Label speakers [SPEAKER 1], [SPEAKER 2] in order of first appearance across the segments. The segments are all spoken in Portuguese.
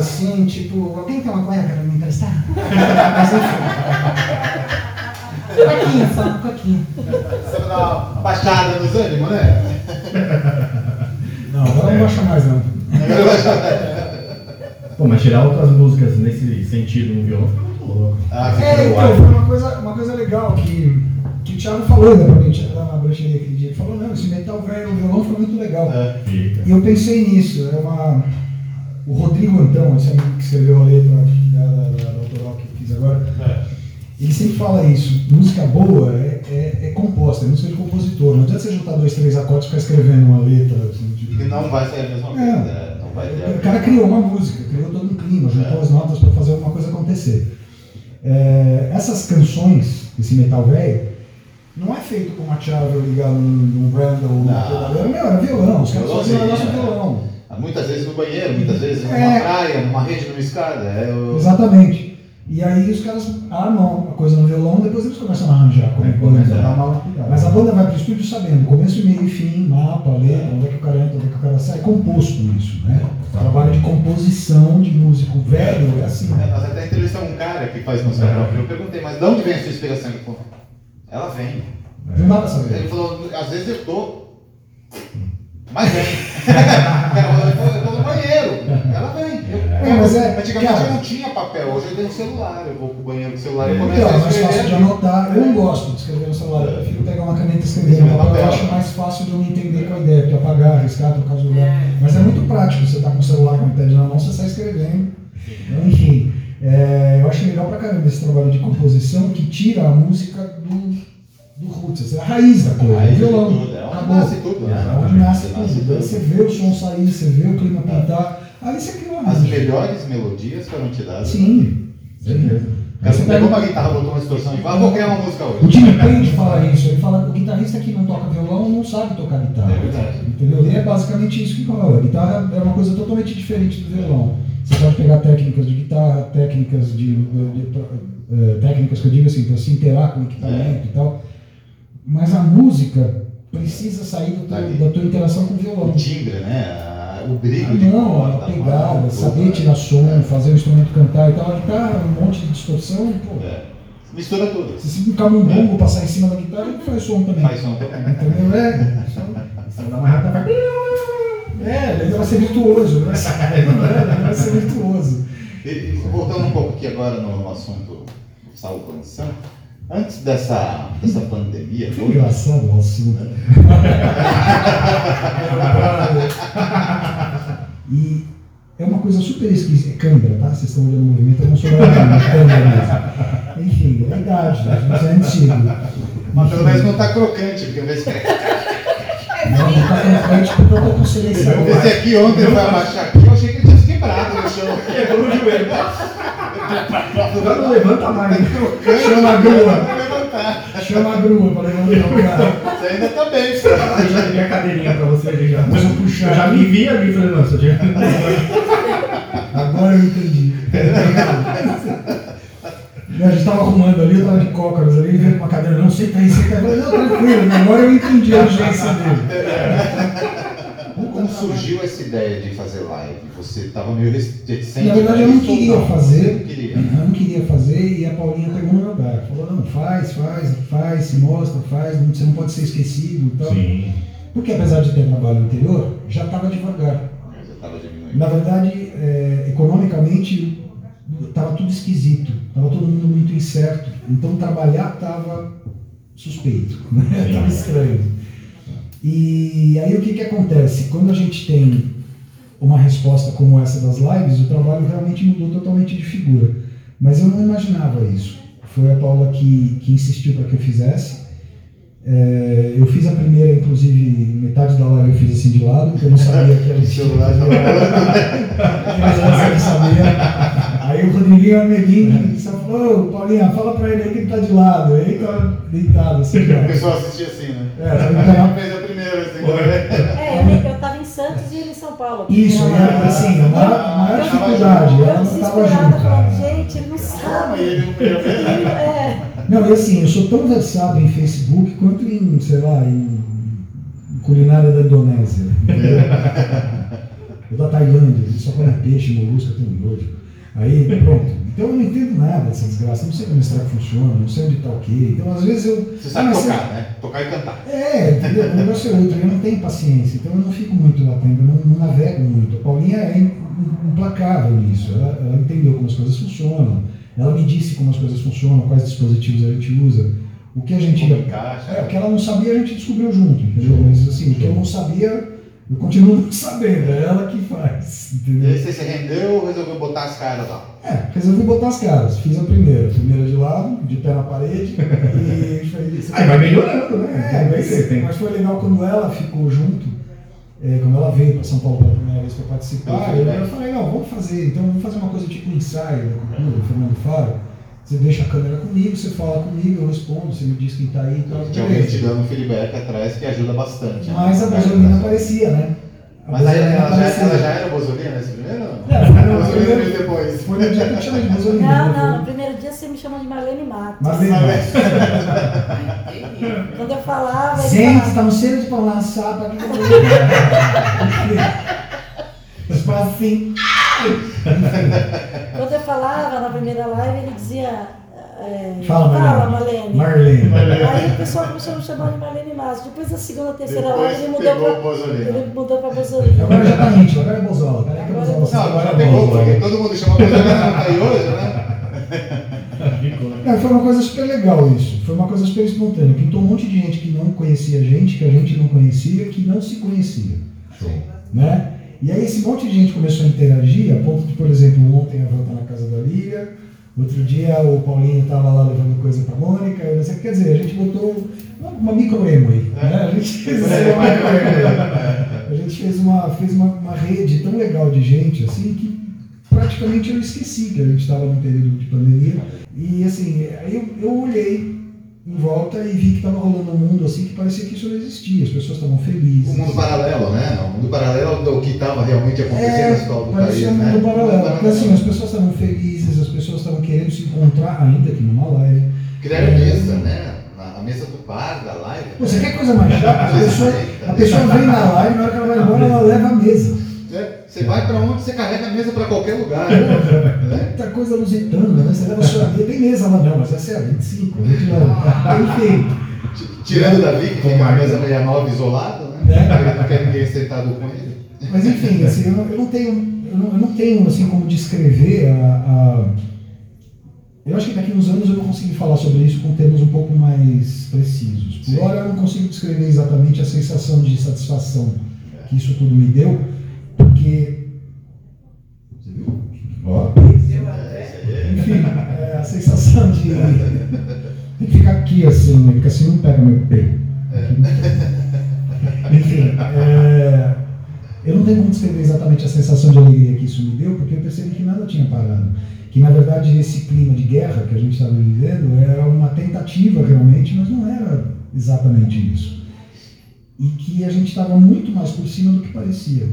[SPEAKER 1] assim, tipo, alguém tem uma cueca pra me emprestar? Mas enfim. Coquinha, só, coquinha.
[SPEAKER 2] Você vai dar uma baixada nos ânimos, né?
[SPEAKER 1] Não, agora não baixa mais não.
[SPEAKER 3] Pô, mas tirar outras músicas nesse sentido no violão fica muito louco.
[SPEAKER 2] Ah.
[SPEAKER 1] É, então, foi uma coisa, uma coisa legal que, que o Thiago falou ainda pra gente lá na brancheria aquele dia. Ele falou, não, esse metal velho no violão foi muito legal.
[SPEAKER 2] É.
[SPEAKER 3] Fica.
[SPEAKER 1] E eu pensei nisso, é uma. O Rodrigo Antão, esse amigo que escreveu a letra da, da, autoral que eu fiz agora, ele sempre fala isso, música boa é, é, é composta, é música de compositor. Não adianta você juntar dois, três acordes e ficar escrevendo uma letra. Assim, tipo,
[SPEAKER 2] Que não vai ser a mesma coisa.
[SPEAKER 1] É.
[SPEAKER 2] né? Não vai ter a
[SPEAKER 1] o cara criou uma música, criou todo um clima, juntou as notas para fazer alguma coisa acontecer. É, essas canções, esse metal velho, não é feito com uma chave ligada num, num Randall ou era violão, os caras faziam um negócio de
[SPEAKER 2] é.
[SPEAKER 1] violão.
[SPEAKER 2] Muitas vezes no banheiro, muitas vezes numa
[SPEAKER 1] É.
[SPEAKER 2] praia, numa rede, numa escada. É o...
[SPEAKER 1] Exatamente. E aí os caras armam a coisa no violão, depois eles começam a arranjar como
[SPEAKER 3] É,
[SPEAKER 1] banda.
[SPEAKER 3] começa a dar uma lapidada.
[SPEAKER 1] Mas a banda vai pro estúdio sabendo, começo, meio e fim, mapa, letra, onde é que o cara entra, onde é que o cara sai, é composto isso, né? Trabalho de composição de músico velho é assim.
[SPEAKER 2] É, Nós até entrevistamos um cara que faz música
[SPEAKER 3] É.
[SPEAKER 2] própria. Eu perguntei, mas de onde vem a sua inspiração? Ele falou, ela vem.
[SPEAKER 1] Não dá pra
[SPEAKER 2] Ele
[SPEAKER 1] saber.
[SPEAKER 2] falou, às vezes eu tô. Mas vem. eu tô no banheiro. Ela vem. Eu-
[SPEAKER 1] É, mas é-
[SPEAKER 2] Antigamente
[SPEAKER 1] cara-
[SPEAKER 2] eu não tinha papel, hoje eu tenho celular. Eu vou pro banheiro com celular e começo
[SPEAKER 1] Então, é
[SPEAKER 2] a
[SPEAKER 1] mais fácil de
[SPEAKER 2] escrever.
[SPEAKER 1] anotar. Eu não gosto de escrever no celular, eu prefiro pegar uma caneta e escrever no papel.
[SPEAKER 2] papel.
[SPEAKER 1] Eu acho mais fácil de eu me entender com a ideia, porque apagar, arriscar, trocar de lugar. Mas é muito prático, você tá com o celular com o iPad na mão, você sai escrevendo. Então, Enfim, é, eu acho legal pra caramba esse trabalho de composição que tira a música do, do roots, é a raiz da coisa,
[SPEAKER 2] Raiz
[SPEAKER 1] o
[SPEAKER 2] de
[SPEAKER 1] violão.
[SPEAKER 2] tudo, é onde
[SPEAKER 1] Acabou.
[SPEAKER 2] nasce tudo, né?
[SPEAKER 1] É onde nasce
[SPEAKER 2] Nasce
[SPEAKER 1] tudo. você vê o som sair, você vê o clima pintar, aí você cria uma
[SPEAKER 2] As melhores melodias foram te dadas.
[SPEAKER 1] Sim.
[SPEAKER 2] O cara
[SPEAKER 1] Você
[SPEAKER 2] pegou uma guitarra, botou uma distorção e falou, ah, vou criar uma música
[SPEAKER 1] O
[SPEAKER 2] hoje.
[SPEAKER 1] Jimmy Page fala isso, ele fala que o guitarrista que não toca violão não sabe tocar guitarra.
[SPEAKER 2] É verdade.
[SPEAKER 1] Entendeu? E é basicamente isso que rola. A guitarra é uma coisa totalmente diferente do violão. Você pode pegar técnicas de guitarra, técnicas de, de- de- eh, técnicas que eu digo assim, para se interar com o equipamento e tal. Mas a música precisa sair do teu- da tua interação com o violão.
[SPEAKER 2] O timbre, né? O
[SPEAKER 1] Ah,
[SPEAKER 2] brilho de
[SPEAKER 1] não, a pegada,
[SPEAKER 2] mão,
[SPEAKER 1] saber
[SPEAKER 2] tudo,
[SPEAKER 1] tirar som,
[SPEAKER 2] é.
[SPEAKER 1] fazer o instrumento cantar e tal. A guitarra, um monte de distorção, pô.
[SPEAKER 2] É. Mistura tudo.
[SPEAKER 1] Se você um camundongo passar em cima da guitarra, ele faz som também.
[SPEAKER 2] Faz som também.
[SPEAKER 1] Entendeu? É.
[SPEAKER 3] Se não dá uma rata, vai.
[SPEAKER 1] É, ele vai ser virtuoso, né? Ele vai ser virtuoso.
[SPEAKER 2] E voltando um pouco aqui agora no, no assunto salvação, antes dessa, dessa pandemia
[SPEAKER 1] Que engraçado o assunto. e é uma coisa super esquisita. É câmera, tá? Vocês estão olhando o movimento, eu não sou é câmera mesmo. Enfim, é a idade, gente, é antigo.
[SPEAKER 2] mas pelo menos não está crocante, porque eu vi esse,
[SPEAKER 1] Não, não tá frente porque eu tô com seleção.
[SPEAKER 2] eu esse aqui ontem vai abaixar aqui, eu achei que ele tinha se quebrado no chão.
[SPEAKER 3] Quebrou o joelho. Agora não levanta mais.
[SPEAKER 1] Chama a grua, chama a grua pra levantar o cara.
[SPEAKER 2] Você ainda tá bem, pô.
[SPEAKER 3] Eu já peguei a cadeirinha pra você ali já.
[SPEAKER 1] Mas eu puxar
[SPEAKER 3] Eu já me vi ali, falei, nossa, tinha.
[SPEAKER 1] Agora eu entendi. A gente tava arrumando ali, eu tava de cócoras ali, com uma cadeira, não, senta aí, senta aí. Eu falei, não, tranquilo, agora eu entendi a urgência dele.
[SPEAKER 2] Surgiu essa ideia de fazer live? Você estava meio reticente?
[SPEAKER 1] Na verdade, eu não queria
[SPEAKER 2] não?
[SPEAKER 1] fazer.
[SPEAKER 2] Não queria.
[SPEAKER 1] Eu não queria fazer e a Paulinha pegou no meu lugar. Falou, não, faz, faz, faz, se mostra, faz, você não pode ser esquecido e tal.
[SPEAKER 3] Sim.
[SPEAKER 1] Porque apesar de ter trabalho anterior, já estava devagar.
[SPEAKER 2] Eu estava diminuindo.
[SPEAKER 1] Na verdade, é, economicamente, estava tudo esquisito, estava todo mundo muito incerto. Então, trabalhar estava suspeito, estava estranho. E aí, o que, que acontece? Quando a gente tem uma resposta como essa das lives, o trabalho realmente mudou totalmente de figura. Mas eu não imaginava isso. Foi a Paula que, que insistiu para que eu fizesse. É, eu fiz a primeira, inclusive, metade da live eu fiz assim de lado, porque eu não sabia que era
[SPEAKER 2] O celular já
[SPEAKER 1] mas antes ele sabia. Aí o Rodriguinho Armelinho só falou, ô Paulinha, fala pra ele aí que ele tá de lado. Aí tá deitado assim,
[SPEAKER 2] O pessoal assistia assim, né?
[SPEAKER 1] É, tá
[SPEAKER 2] A.
[SPEAKER 4] É, eu tava em Santos e ele em São Paulo.
[SPEAKER 1] Isso,
[SPEAKER 4] Porque
[SPEAKER 1] e
[SPEAKER 4] ela-
[SPEAKER 1] assim, a maior, a maior dificuldade,
[SPEAKER 4] Eu
[SPEAKER 1] ela não tava
[SPEAKER 4] desesperada
[SPEAKER 1] junto.
[SPEAKER 4] falando, gente, ele não sabe.
[SPEAKER 2] ele.
[SPEAKER 4] É,
[SPEAKER 1] Não, e assim, eu sou tão versado em Facebook quanto em, sei lá, em culinária da Indonésia. Ou da Tailândia, eles só comem peixe, molusco, tem nojo. Aí, pronto. Então eu não entendo nada dessa desgraça, não sei como treco funciona, não sei onde tá o quê. Então às vezes eu.
[SPEAKER 2] Você sabe
[SPEAKER 1] Ah,
[SPEAKER 2] tocar, né? Tocar e cantar.
[SPEAKER 1] É, entendeu? O negócio é outro, eu não tenho paciência, então eu não fico muito lá dentro, eu não, não navego muito. A Paulinha é im- implacável nisso, ela, ela entendeu como as coisas funcionam, ela me disse como as coisas funcionam, quais dispositivos a gente usa. O que a gente.
[SPEAKER 2] Como encaixa.
[SPEAKER 1] É, o que ela não sabia a gente descobriu junto, entendeu? Mas assim, o que eu não sabia, eu continuo não sabendo, é ela que faz,
[SPEAKER 2] E
[SPEAKER 1] entendeu?
[SPEAKER 2] aí você se rendeu, resolveu botar as caras lá.
[SPEAKER 1] É, resolvi botar as caras, fiz a primeira, a primeira de lado, de pé na parede, e foi isso.
[SPEAKER 3] Aí vai melhorando, né?
[SPEAKER 1] É,
[SPEAKER 3] ser,
[SPEAKER 1] mas,
[SPEAKER 3] tem.
[SPEAKER 1] mas foi legal quando ela ficou junto, é, quando ela veio para São Paulo pela primeira vez para participar, eu, eu falei, não, vamos fazer, então vamos fazer uma coisa tipo um ensaio da cultura, do Fernando Faro. Você deixa a câmera comigo, você fala comigo, eu respondo, você me diz quem tá aí e tal.
[SPEAKER 2] Tinha alguém te dando um feedback atrás que ajuda bastante. né?
[SPEAKER 1] Mas a Bozolina aparecia, né? A
[SPEAKER 2] Mas aí ela, já, ela já era bozolina nesse primeiro? ou não?
[SPEAKER 1] É, foi primeiro-
[SPEAKER 2] veio depois.
[SPEAKER 1] Foi no dia que eu te chamei de Bozolina.
[SPEAKER 4] Não,
[SPEAKER 1] né?
[SPEAKER 4] não, no primeiro dia você me chamou de Marlene Matos.
[SPEAKER 1] Marlene.
[SPEAKER 4] Quando eu falava,
[SPEAKER 1] Gente,
[SPEAKER 4] falava,
[SPEAKER 1] estamos cheios de pão na chapa aqui. Tipo assim.
[SPEAKER 4] quando eu falava na primeira live, ele dizia. é,
[SPEAKER 1] Fala, Marlene.
[SPEAKER 4] Marlene.
[SPEAKER 1] Marlene.
[SPEAKER 4] Aí o pessoal começou a me chamar de Marlene Matos. Depois da segunda, terceira
[SPEAKER 2] Depois
[SPEAKER 4] live, ele mudou.
[SPEAKER 2] Bozolina.
[SPEAKER 4] Ele mudou pra Bozolina.
[SPEAKER 1] Agora já tá íntimo, agora é Bozola. Agora é é Bozola.
[SPEAKER 2] Não,
[SPEAKER 1] agora é
[SPEAKER 2] pegou,
[SPEAKER 1] Bozola.
[SPEAKER 2] porque todo mundo chama bozolina não tá aí hoje, né?
[SPEAKER 1] É, foi uma coisa super legal isso. Foi uma coisa super espontânea. Pintou um monte de gente que não conhecia a gente, que a gente não conhecia, que não se conhecia. Né? E aí esse monte de gente começou a interagir, a ponto de, por exemplo, ontem a Val tá na casa da Lília, outro dia o Paulinho estava lá levando coisa pra Mônica, eu não sei, quer dizer, a gente botou uma, uma micro-emo aí. Né? A gente fez uma. A gente fez uma, fez uma, uma rede tão legal de gente, assim, que praticamente eu esqueci que a gente estava num período de pandemia. E assim, aí eu, eu olhei em volta e vi que estava rolando um mundo assim que parecia que isso não existia, as pessoas estavam felizes.
[SPEAKER 2] O mundo paralelo, né? O mundo paralelo do que estava realmente acontecendo
[SPEAKER 1] É,
[SPEAKER 2] na história do país,
[SPEAKER 1] parecia um
[SPEAKER 2] né?
[SPEAKER 1] mundo paralelo. Porque assim, as pessoas estavam felizes, as pessoas estavam querendo se encontrar, ainda que numa live.
[SPEAKER 2] Criaram mesa, né? A mesa do bar, da live.
[SPEAKER 1] Você quer coisa mais chata? A pessoa, a pessoa vem na live, na hora que ela vai embora, ela leva a mesa.
[SPEAKER 2] Você vai pra onde, você carrega a mesa pra qualquer lugar. né?
[SPEAKER 1] Muita coisa lusitana, né? Você leva a sua mesa, tem mesa lá não, mas essa é a 25, a 29. Enfim.
[SPEAKER 2] Tirando da Vic, que fica a mesa 69 isolado, né?
[SPEAKER 1] Né?
[SPEAKER 2] Não quer ninguém sentado com ele.
[SPEAKER 1] Mas enfim, assim, eu, não, eu não tenho, eu não, eu não tenho assim como descrever a, a- Eu acho que daqui uns anos eu vou conseguir falar sobre isso com termos um pouco mais precisos. Por
[SPEAKER 2] Sim.
[SPEAKER 1] hora eu não consigo descrever exatamente a sensação de satisfação que isso tudo me deu, porque. Você viu? Ó. Enfim, é, a sensação de. Tem que ficar aqui assim, né? Porque assim não pega meu peito. Enfim, é, eu não tenho como descrever exatamente a sensação de alegria que isso me deu, porque eu percebi que nada tinha parado. Que na verdade esse clima de guerra que a gente estava vivendo era uma tentativa realmente, mas não era exatamente isso. E que a gente estava muito mais por cima do que parecia.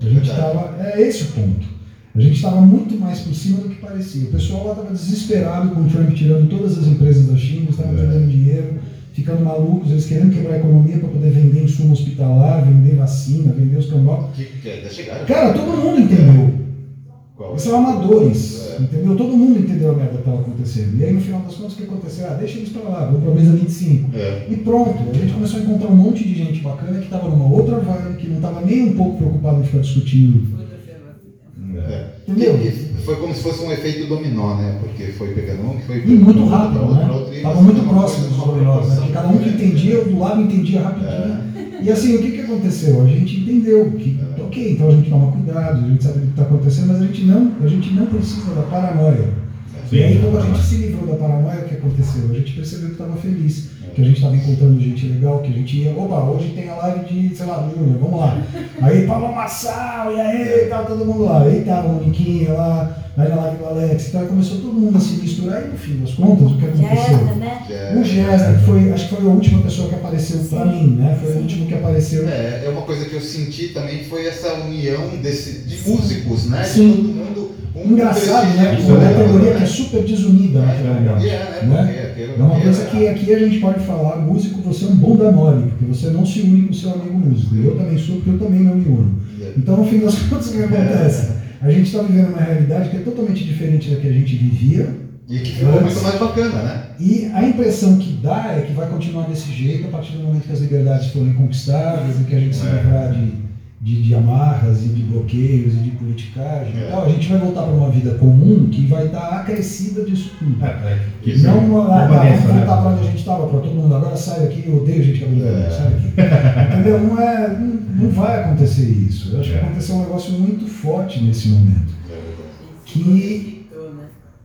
[SPEAKER 1] A gente estava. É esse o ponto. A gente estava muito mais por cima do que parecia. O pessoal lá estava desesperado com o Trump tirando todas as empresas da China, estavam
[SPEAKER 2] É.
[SPEAKER 1] perdendo dinheiro, ficando malucos, eles querendo quebrar a economia para poder vender insumo hospitalar, vender vacina, vender os cambal.
[SPEAKER 2] Que, que.
[SPEAKER 1] Cara, todo mundo entendeu.
[SPEAKER 2] Qual?
[SPEAKER 1] Eles são amadores,
[SPEAKER 2] É.
[SPEAKER 1] entendeu? Todo mundo entendeu a merda que estava acontecendo. E aí, no final das contas, o que aconteceu? Ah, deixa eles para lá, vamos para a mesa 25.
[SPEAKER 2] É.
[SPEAKER 1] E pronto, a gente começou a encontrar um monte de gente bacana que estava numa outra vibe, que não estava nem um pouco preocupado em ficar discutindo.
[SPEAKER 2] É.
[SPEAKER 1] Entendeu?
[SPEAKER 2] E- Foi como se fosse um efeito dominó, né? Porque foi pegando um, que foi
[SPEAKER 1] E muito
[SPEAKER 2] pegando
[SPEAKER 1] rápido,
[SPEAKER 2] outro,
[SPEAKER 1] né?
[SPEAKER 2] outro, e
[SPEAKER 1] Estava
[SPEAKER 2] você
[SPEAKER 1] muito
[SPEAKER 2] tem uma
[SPEAKER 1] próximo
[SPEAKER 2] coisa,
[SPEAKER 1] dos dominós, né? cada um que entendia, o do lado entendia rapidinho. E assim, o que, que aconteceu? A gente entendeu que,
[SPEAKER 2] É.
[SPEAKER 1] ok, então a gente toma cuidado, a gente sabe o que está acontecendo, mas a gente não, a gente não precisa da paranoia. e aí, quando a gente se livrou da paranoia, o que aconteceu? A gente percebeu que estava feliz, que a gente estava encontrando gente legal, que a gente ia, opa, hoje tem a live de, sei lá, Júnior, vamos lá. Aí, Paulo Massal, e aí, tava todo mundo lá. Aí tava o Niquinha lá, aí na live do Alex, então começou todo mundo a se misturar, e no fim das contas, o que aconteceu?
[SPEAKER 4] Jéssica, né?
[SPEAKER 2] É.
[SPEAKER 1] O Gésner, que foi, acho que foi a última pessoa que apareceu pra
[SPEAKER 4] Sim.
[SPEAKER 1] mim, né? Foi o
[SPEAKER 4] Sim.
[SPEAKER 1] último que apareceu.
[SPEAKER 2] É, é uma coisa que eu senti também foi essa união desse, de músicos, né?
[SPEAKER 1] Sim.
[SPEAKER 2] De todo mundo
[SPEAKER 1] Engraçado, né? Uma
[SPEAKER 3] é
[SPEAKER 1] categoria
[SPEAKER 2] né?
[SPEAKER 1] que é super desunida na
[SPEAKER 2] E
[SPEAKER 1] Legal.
[SPEAKER 2] é, né?
[SPEAKER 1] Né? É uma coisa
[SPEAKER 2] é-
[SPEAKER 1] que aqui a gente pode falar, músico, você é um bunda mole, porque você não se une com o seu amigo músico. Eu também sou, porque eu também não me uno. Então, no fim das contas, o que acontece? A gente está vivendo uma realidade que é totalmente diferente da que a gente vivia,
[SPEAKER 2] E que ficou muito mais bacana, né?
[SPEAKER 1] e a impressão que dá é que vai continuar desse jeito a partir do momento que as liberdades forem conquistadas e que a gente se
[SPEAKER 2] É.
[SPEAKER 1] livrar de, de, de amarras e de bloqueios e de politicagem
[SPEAKER 2] É.
[SPEAKER 1] tal, a gente vai voltar para uma vida comum que vai estar acrescida disso tudo.
[SPEAKER 3] É, é, que
[SPEAKER 1] Não,
[SPEAKER 3] é
[SPEAKER 1] não, ah, tá, vamos
[SPEAKER 3] né?
[SPEAKER 1] voltar para onde a gente estava, para todo mundo. Agora sai daqui, eu odeio gente cabelo
[SPEAKER 2] É.
[SPEAKER 1] sai daqui. Entendeu? Não, é, não, não vai acontecer isso. Eu acho que
[SPEAKER 3] É.
[SPEAKER 1] aconteceu um negócio muito forte nesse momento. Que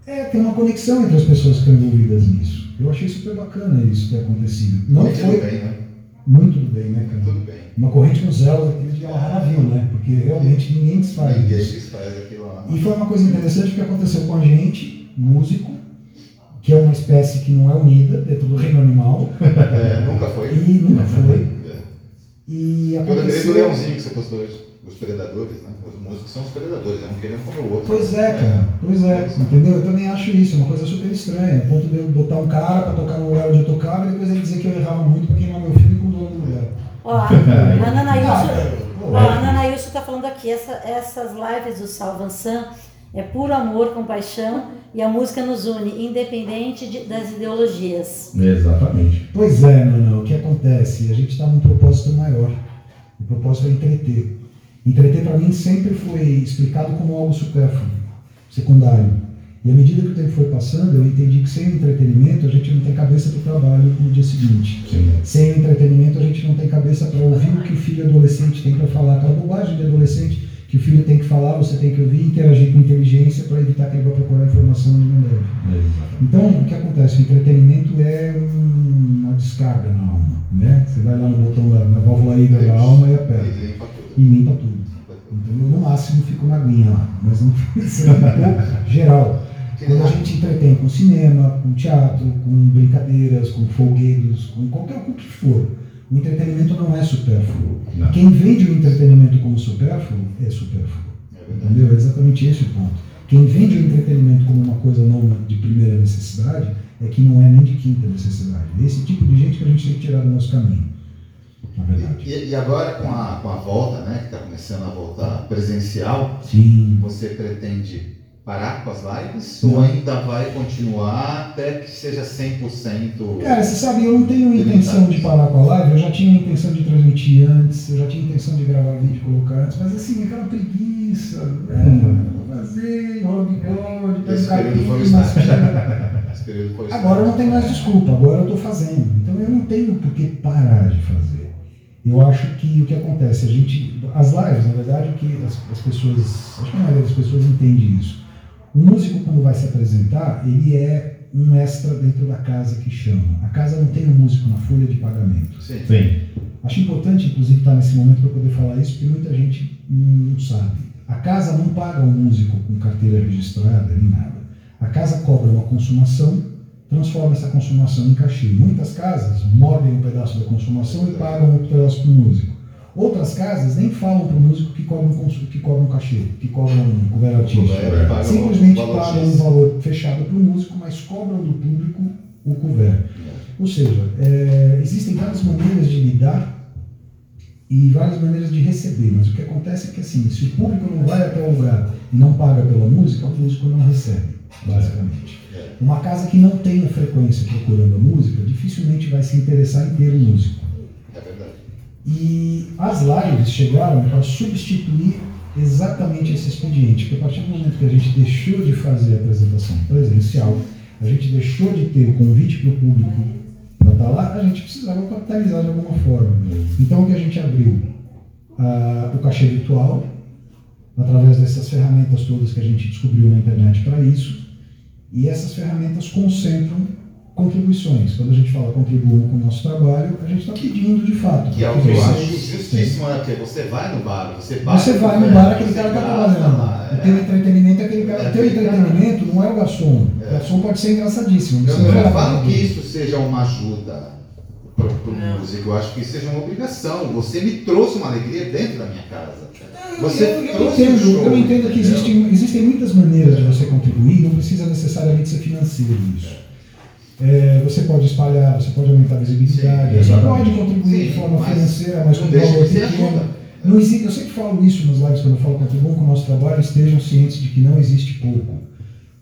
[SPEAKER 1] é, tem uma conexão entre as pessoas que estão envolvidas nisso. Eu achei super bacana isso ter acontecido. Não foi
[SPEAKER 2] bem, né?
[SPEAKER 1] Muito do bem, né, cara?
[SPEAKER 2] Tudo bem.
[SPEAKER 1] Uma corrente com Zelda que de amarrar navio, né? Porque realmente ninguém desfaz
[SPEAKER 2] Ninguém
[SPEAKER 1] isso.
[SPEAKER 2] desfaz aquilo lá.
[SPEAKER 1] E foi uma coisa interessante que aconteceu com a gente, músico, que é uma espécie que não é unida dentro do reino animal,
[SPEAKER 2] É, nunca foi.
[SPEAKER 1] e nunca foi.
[SPEAKER 2] É.
[SPEAKER 1] E
[SPEAKER 2] Eu lembrei do
[SPEAKER 1] aconteceu.
[SPEAKER 2] leãozinho que você postou hoje. Os predadores, né? Os músicos são os predadores, é um querendo comer o outro.
[SPEAKER 1] Pois é, cara, pois é, entendeu? Eu também acho isso, uma coisa super estranha, a ponto de eu botar um cara pra tocar no lugar onde eu tocava e depois ele dizer que eu errava muito pra queimar meu filho
[SPEAKER 4] Ó, a Nana
[SPEAKER 1] Ah,
[SPEAKER 4] Ilso,
[SPEAKER 1] pô,
[SPEAKER 4] ó, a Nana Ilso tá falando aqui, essa- essas lives do Salvan Sam é puro amor, compaixão e a música nos une, independente de- das ideologias.
[SPEAKER 3] Exatamente.
[SPEAKER 1] Pois é, Nana, o que acontece? A gente está num propósito maior. O propósito é entreter. Entreter para mim sempre foi explicado como algo supérfluo, secundário. E à medida que o tempo foi passando, eu entendi que sem entretenimento a gente não tem cabeça para o trabalho no dia seguinte.
[SPEAKER 3] Sim.
[SPEAKER 1] Sem entretenimento a gente não tem cabeça para ouvir o que o filho adolescente tem para falar, aquela bobagem de adolescente que o filho tem que falar, você tem que ouvir e interagir com inteligência para evitar que ele vá procurar informação onde não deve. Então, o que acontece? O entretenimento é um- uma descarga na alma, né? Você vai lá no botão da na válvula hídrica da alma e aperta.
[SPEAKER 2] E limpa tudo.
[SPEAKER 1] E tudo. Entendeu? No máximo fica uma aguinha lá, mas não é geral. Quando a gente entretém com cinema, com teatro, com brincadeiras, com folguedos, com qualquer o que for, o entretenimento não é supérfluo.
[SPEAKER 3] Não.
[SPEAKER 1] Quem vende o entretenimento como supérfluo é supérfluo.
[SPEAKER 2] É.
[SPEAKER 1] Entendeu? É exatamente esse o ponto. Quem vende o entretenimento como uma coisa não de primeira necessidade é que não é nem de quinta necessidade. É esse tipo de gente que a gente tem que tirar do nosso caminho.
[SPEAKER 2] E, e agora com a, com a volta, né, que está começando a voltar presencial,
[SPEAKER 1] Sim.
[SPEAKER 2] você pretende parar com as lives
[SPEAKER 1] Não.
[SPEAKER 2] ou ainda vai continuar até que seja 100%?
[SPEAKER 1] Cara, você sabe, eu não tenho intenção de parar com a live, eu já tinha intenção de transmitir antes, eu já tinha intenção de gravar vídeo e colocar antes, mas assim, aquela preguiça, né? Fazer, enrola bigode,
[SPEAKER 2] foi
[SPEAKER 1] Agora eu não tenho mais desculpa, agora eu estou fazendo. Então eu não tenho por que parar de fazer. Eu acho que o que acontece, a gente. As lives, na verdade, o que as, as pessoas. Acho que a maioria das pessoas entende isso. O músico, quando vai se apresentar, ele é um extra dentro da casa que chama. A casa não tem um músico na folha de pagamento.
[SPEAKER 2] Sim.
[SPEAKER 3] Sim.
[SPEAKER 1] Acho importante, inclusive, estar nesse momento para poder falar isso, porque muita gente não sabe. A casa não paga um músico com carteira registrada nem nada. A casa cobra uma consumação, transforma essa consumação em cachê. Muitas casas mordem um pedaço da consumação e pagam outro pedaço para o músico. Outras casas nem falam para o músico que cobram, que cobram cachê, que cobram um cover artístico.
[SPEAKER 2] Cover, paga
[SPEAKER 1] Simplesmente pagam um valor fechado para o músico, mas cobram do público o cover. Ou seja, é, existem várias maneiras de lidar e várias maneiras de receber, mas o que acontece é que assim, se o público não vai até o lugar e não paga pela música, o músico não recebe, basicamente.
[SPEAKER 2] É.
[SPEAKER 1] Uma casa que não tenha frequência procurando a música, dificilmente vai se interessar em ter um músico. E as lives chegaram para substituir exatamente esse expediente, porque a partir do momento que a gente deixou de fazer a apresentação presencial, a gente deixou de ter o convite para o público para estar lá, a gente precisava capitalizar de alguma forma. Então o que a gente abriu? Ah, o cachê virtual, através dessas ferramentas todas que a gente descobriu na internet para isso, e essas ferramentas concentram contribuições. Quando a gente fala contribuam com o nosso trabalho, a gente está pedindo de fato.
[SPEAKER 2] Que é o que eu acho justíssimo, né? Porque você vai no bar, você bate
[SPEAKER 1] Você vai no bar, aquele cara está
[SPEAKER 2] gasta
[SPEAKER 1] trabalhando.
[SPEAKER 2] lá,
[SPEAKER 1] O teu entretenimento é aquele cara.
[SPEAKER 2] É,
[SPEAKER 1] O teu
[SPEAKER 2] aquele cara.
[SPEAKER 1] entretenimento não é o garçom.
[SPEAKER 2] É.
[SPEAKER 1] O garçom pode ser engraçadíssimo.
[SPEAKER 2] Eu não
[SPEAKER 1] vai
[SPEAKER 2] falo que isso seja uma ajuda. para o músico. Eu acho que seja uma obrigação. Você me trouxe uma alegria dentro da minha casa. Você
[SPEAKER 1] eu, eu
[SPEAKER 2] trouxe um
[SPEAKER 1] entendo,
[SPEAKER 2] show,
[SPEAKER 1] eu entendo que existem, existem muitas maneiras de você contribuir, não precisa necessariamente ser financeiro isso. É, você pode espalhar, você pode aumentar a visibilidade,
[SPEAKER 2] Sim,
[SPEAKER 1] você pode contribuir de forma
[SPEAKER 2] mas
[SPEAKER 1] financeira, mas com
[SPEAKER 2] deixa
[SPEAKER 1] valor
[SPEAKER 2] de ser
[SPEAKER 1] pequeno.
[SPEAKER 2] ajuda.
[SPEAKER 1] Não existe, eu sempre falo isso nas lives quando eu falo contribuam com o nosso trabalho, estejam cientes de que não existe pouco.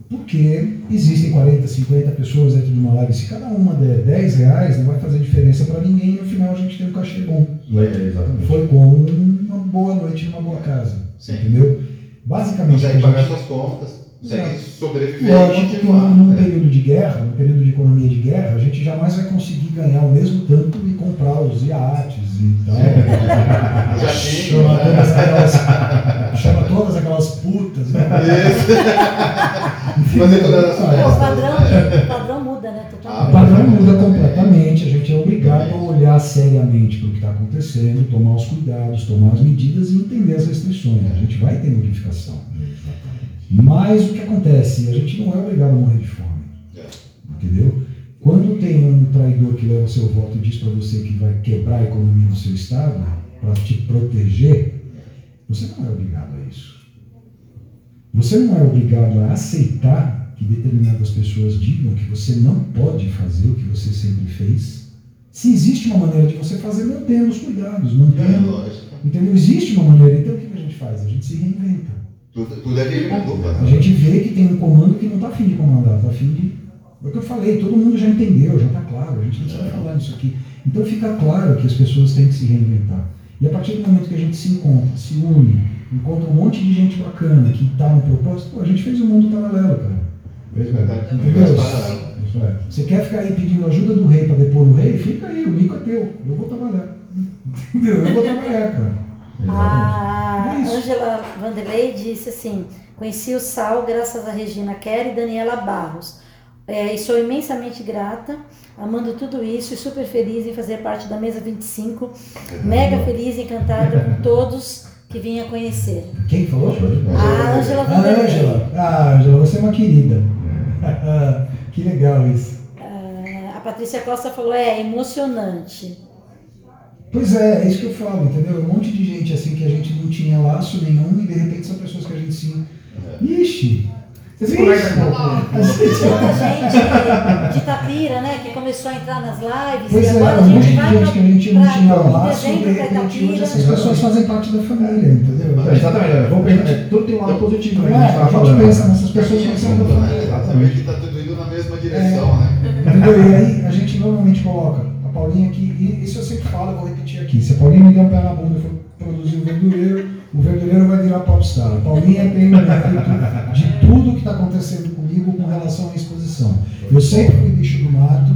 [SPEAKER 1] Porque existem 40, 50 pessoas dentro de uma live. Se cada uma der 10 reais, não vai fazer diferença para ninguém e no final a gente tem um cachê bom.
[SPEAKER 3] É, exatamente.
[SPEAKER 1] Foi como uma boa noite numa boa casa.
[SPEAKER 2] Sim.
[SPEAKER 1] Entendeu? Basicamente,
[SPEAKER 2] Consegue pagar
[SPEAKER 1] gente-
[SPEAKER 2] suas contas, consegue
[SPEAKER 1] Exato.
[SPEAKER 2] sobreviver
[SPEAKER 1] Lógico num, num
[SPEAKER 2] né?
[SPEAKER 1] período de guerra, num período de economia de guerra, a gente jamais vai conseguir ganhar o mesmo tanto e comprar os iates e tal.
[SPEAKER 2] Já
[SPEAKER 1] chama, todas aquelas, chama todas aquelas putas, né?
[SPEAKER 2] Fazer todas as
[SPEAKER 4] O padrão,
[SPEAKER 2] né?
[SPEAKER 4] o padrão muda, né?
[SPEAKER 1] O
[SPEAKER 4] Totalmente.
[SPEAKER 1] padrão muda completamente, a gente é obrigado a olhar seriamente para o que está acontecendo, tomar os cuidados, tomar as medidas e entender as restrições. A gente vai ter modificação. Mas o que acontece? A gente não é obrigado a morrer de fome.
[SPEAKER 2] É.
[SPEAKER 1] Entendeu? Quando tem um traidor que leva seu voto e diz para você que vai quebrar a economia do seu estado para te proteger, você não é obrigado a isso. Você não é obrigado a aceitar que determinadas pessoas digam que você não pode fazer o que você sempre fez. Se existe uma maneira de você fazer, mantendo os cuidados,
[SPEAKER 2] É,
[SPEAKER 1] mantendo.
[SPEAKER 2] lógico.
[SPEAKER 1] Entendeu? Existe uma maneira. Então o que a gente faz? A gente se reinventa.
[SPEAKER 2] Tudo, tudo é feito com dupla.
[SPEAKER 1] A gente vê que tem um comando que não está afim de comandar, está afim de. É o que eu falei, todo mundo já entendeu, já está claro, a gente não precisa falar nisso aqui. Então fica claro que as pessoas têm que se reinventar. E a partir do momento que a gente se encontra, se une, encontra um monte de gente bacana que está no propósito, pô, a gente fez um mundo paralelo, cara.
[SPEAKER 2] Paralelo.
[SPEAKER 3] Isso é.
[SPEAKER 1] Você quer ficar aí pedindo ajuda do rei para depor o rei? Fica aí, o mico é teu. Eu vou trabalhar. Entendeu? Eu vou trabalhar, cara.
[SPEAKER 4] A
[SPEAKER 1] É.
[SPEAKER 4] Angela Vanderlei disse assim: conheci o Sal graças a Regina Kerr e Daniela Barros. É, e sou imensamente grata, amando tudo isso e super feliz em fazer parte da mesa 25. Mega feliz e encantada com todos que vinha conhecer.
[SPEAKER 1] Quem falou?
[SPEAKER 4] A Angela
[SPEAKER 1] A
[SPEAKER 4] Vanderlei.
[SPEAKER 1] Ângela. Ah, Ângela, você é uma querida. que legal isso.
[SPEAKER 4] É, A Patrícia Costa falou: é emocionante.
[SPEAKER 1] Pois é, é isso que eu falo, entendeu? Um monte de gente assim que a gente não tinha laço nenhum e de repente são pessoas que a gente sim. Ixi!
[SPEAKER 3] Você se conecta com
[SPEAKER 1] A gente-
[SPEAKER 4] de Itapira, né, que começou a entrar nas lives
[SPEAKER 1] Pois
[SPEAKER 4] e
[SPEAKER 1] é,
[SPEAKER 4] agora a
[SPEAKER 1] um monte
[SPEAKER 4] gente
[SPEAKER 1] de gente que a gente não tinha laço, de repente hoje essas pessoas fazem parte da família, entendeu?
[SPEAKER 3] É, exatamente. Vamos pensar, é, tudo tem um lado positivo, né?
[SPEAKER 1] É,
[SPEAKER 3] a gente
[SPEAKER 1] a gente
[SPEAKER 3] falando.
[SPEAKER 1] pensa nessas pessoas que são da
[SPEAKER 2] né?
[SPEAKER 1] família.
[SPEAKER 2] Exatamente, que está tudo indo na mesma direção, né?
[SPEAKER 1] Entendeu? E aí a gente normalmente coloca Paulinha aqui, e isso eu sempre falo, eu vou repetir aqui. Se a Paulinha me der um pé na bunda e produzir o verdureiro, o verdureiro vai virar popstar. A Paulinha tem o mérito de tudo que está acontecendo comigo com relação à exposição. Eu sempre fui bicho do mato,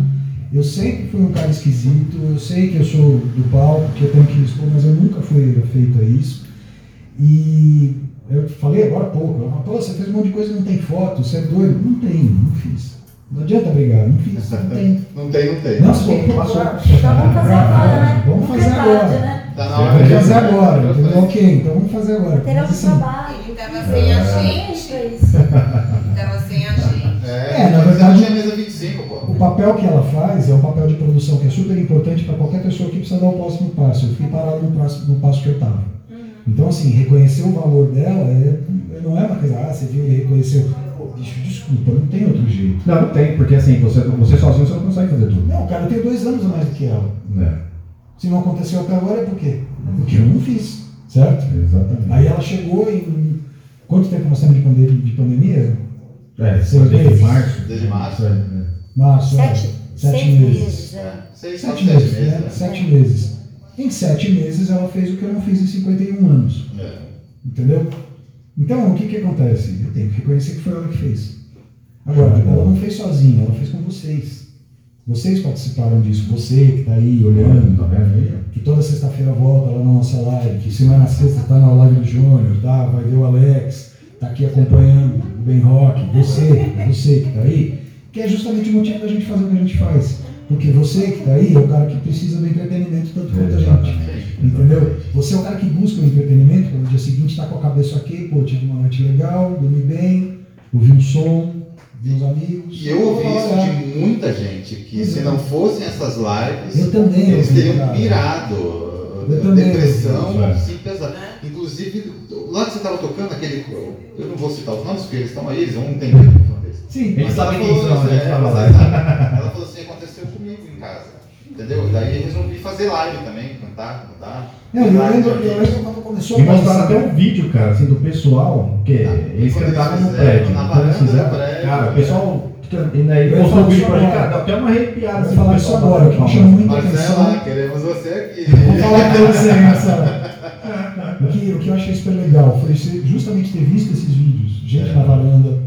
[SPEAKER 1] eu sempre fui um cara esquisito, eu sei que eu sou do palco, que eu tenho que expor, mas eu nunca fui feito a isso. E eu falei agora há pouco, ela pô, você fez um monte de coisa e não tem foto, você é doido? Não tem, não fiz. Não adianta brigar, não fiz, não tem.
[SPEAKER 2] Não tem, não tem.
[SPEAKER 1] Não, você tem que
[SPEAKER 3] Passou.
[SPEAKER 4] Então vamos fazer agora, né?
[SPEAKER 1] Vamos fazer
[SPEAKER 4] é
[SPEAKER 1] agora.
[SPEAKER 4] né?
[SPEAKER 2] Tá na
[SPEAKER 1] Vamos
[SPEAKER 2] hora de
[SPEAKER 1] fazer agora, entendeu? Ok, então vamos fazer agora. Mas,
[SPEAKER 4] de
[SPEAKER 1] assim,
[SPEAKER 4] trabalho.
[SPEAKER 5] Ele tava sem a gente.
[SPEAKER 4] É isso.
[SPEAKER 5] Ele tava sem a gente.
[SPEAKER 2] É,
[SPEAKER 1] É, na
[SPEAKER 2] mas
[SPEAKER 1] verdade-
[SPEAKER 2] tinha mesa 25, pô.
[SPEAKER 1] o papel que ela faz é um papel de produção que é super importante para qualquer pessoa que precisa dar o próximo passo. Eu fiquei parado no, próximo, no passo que eu estava. Então, assim, reconhecer o valor dela é, não é uma coisa, ah, você viu e reconheceu. Bicho, desculpa, não tem outro jeito.
[SPEAKER 3] Não, não tem, porque assim, você, você sozinho você não consegue fazer tudo.
[SPEAKER 1] Não, cara, eu tenho dois anos a mais do que ela.
[SPEAKER 3] É,
[SPEAKER 1] Se não aconteceu até agora é por quê? Porque eu não fiz, certo?
[SPEAKER 3] exatamente.
[SPEAKER 1] Aí ela chegou em. Quanto tempo nós temos de pandemia? De pandemia?
[SPEAKER 3] É,
[SPEAKER 1] Seis
[SPEAKER 3] desde
[SPEAKER 1] meses.
[SPEAKER 3] março.
[SPEAKER 2] Desde março.
[SPEAKER 3] É, é.
[SPEAKER 1] Março, é.
[SPEAKER 4] Sete,
[SPEAKER 1] Sete
[SPEAKER 4] seis
[SPEAKER 1] meses.
[SPEAKER 4] meses. é.
[SPEAKER 2] Seis,
[SPEAKER 1] Sete
[SPEAKER 2] sete
[SPEAKER 1] meses,
[SPEAKER 2] meses,
[SPEAKER 1] né?
[SPEAKER 2] né?
[SPEAKER 1] Sete meses. Em sete meses ela fez o que eu não fiz em 51 anos.
[SPEAKER 2] É.
[SPEAKER 1] Entendeu? Então, o que que acontece? Eu tenho que reconhecer que foi ela que fez. Agora, ela não fez sozinha, ela fez com vocês. Vocês participaram disso, você que está aí olhando,
[SPEAKER 3] Tá
[SPEAKER 1] que toda sexta-feira volta lá na nossa live, que semana sexta está na live do Júnior, tá? Vai ver o Alex, tá aqui acompanhando o Ben Rock, você, você que está aí, que é justamente o motivo da gente fazer o que a gente faz. Porque você que está aí é o cara que precisa do entretenimento tanto quanto a gente. Entendeu? Você é o cara que busca o entretenimento, para no dia seguinte estar com a cabeça ok, pô, tive uma noite legal, dormi bem, ouvi um som, meus amigos.
[SPEAKER 2] E eu ouvi isso de muita gente, que se não fossem essas lives,
[SPEAKER 1] Eu também
[SPEAKER 2] eles teriam pirado.
[SPEAKER 1] Eu também
[SPEAKER 2] Depressão,
[SPEAKER 3] é.
[SPEAKER 2] sim, pesada. Inclusive, lá que você estava tocando, aquele. Eu não vou citar os nomes, porque eles estão aí, eles vão entender o que aconteceu.
[SPEAKER 1] Sim,
[SPEAKER 3] Eles sabem quem são,
[SPEAKER 2] isso,
[SPEAKER 3] a gente
[SPEAKER 2] é, ela- Ela falou assim, aconteceu comigo em casa. Entendeu? Daí eu resolvi fazer live também, cantar, cantar.
[SPEAKER 1] Não, eu lembro, eu lembro quando começou
[SPEAKER 3] E
[SPEAKER 1] a
[SPEAKER 3] mostraram
[SPEAKER 1] aparecer.
[SPEAKER 3] até um vídeo, cara, assim, do pessoal, que
[SPEAKER 2] Ah,
[SPEAKER 3] eles cantavam
[SPEAKER 2] eles
[SPEAKER 3] no
[SPEAKER 2] fizeram,
[SPEAKER 3] prédio.
[SPEAKER 2] na
[SPEAKER 3] Então
[SPEAKER 2] varanda
[SPEAKER 3] fizeram,
[SPEAKER 2] prédio.
[SPEAKER 3] cara, o pessoal, e, né, ele
[SPEAKER 1] Eu ia
[SPEAKER 3] mostrou o vídeo pra gente,
[SPEAKER 1] agora.
[SPEAKER 3] cara, deu até uma arrepiada.
[SPEAKER 1] Vou
[SPEAKER 3] assim,
[SPEAKER 1] falar isso
[SPEAKER 3] pessoal
[SPEAKER 1] agora, que me chamou muita
[SPEAKER 2] Marcela,
[SPEAKER 1] atenção.
[SPEAKER 2] queremos você aqui.
[SPEAKER 1] Vou falar com você, Marcelo. O que, o que eu achei super legal foi justamente ter visto esses vídeos. Gente na varanda,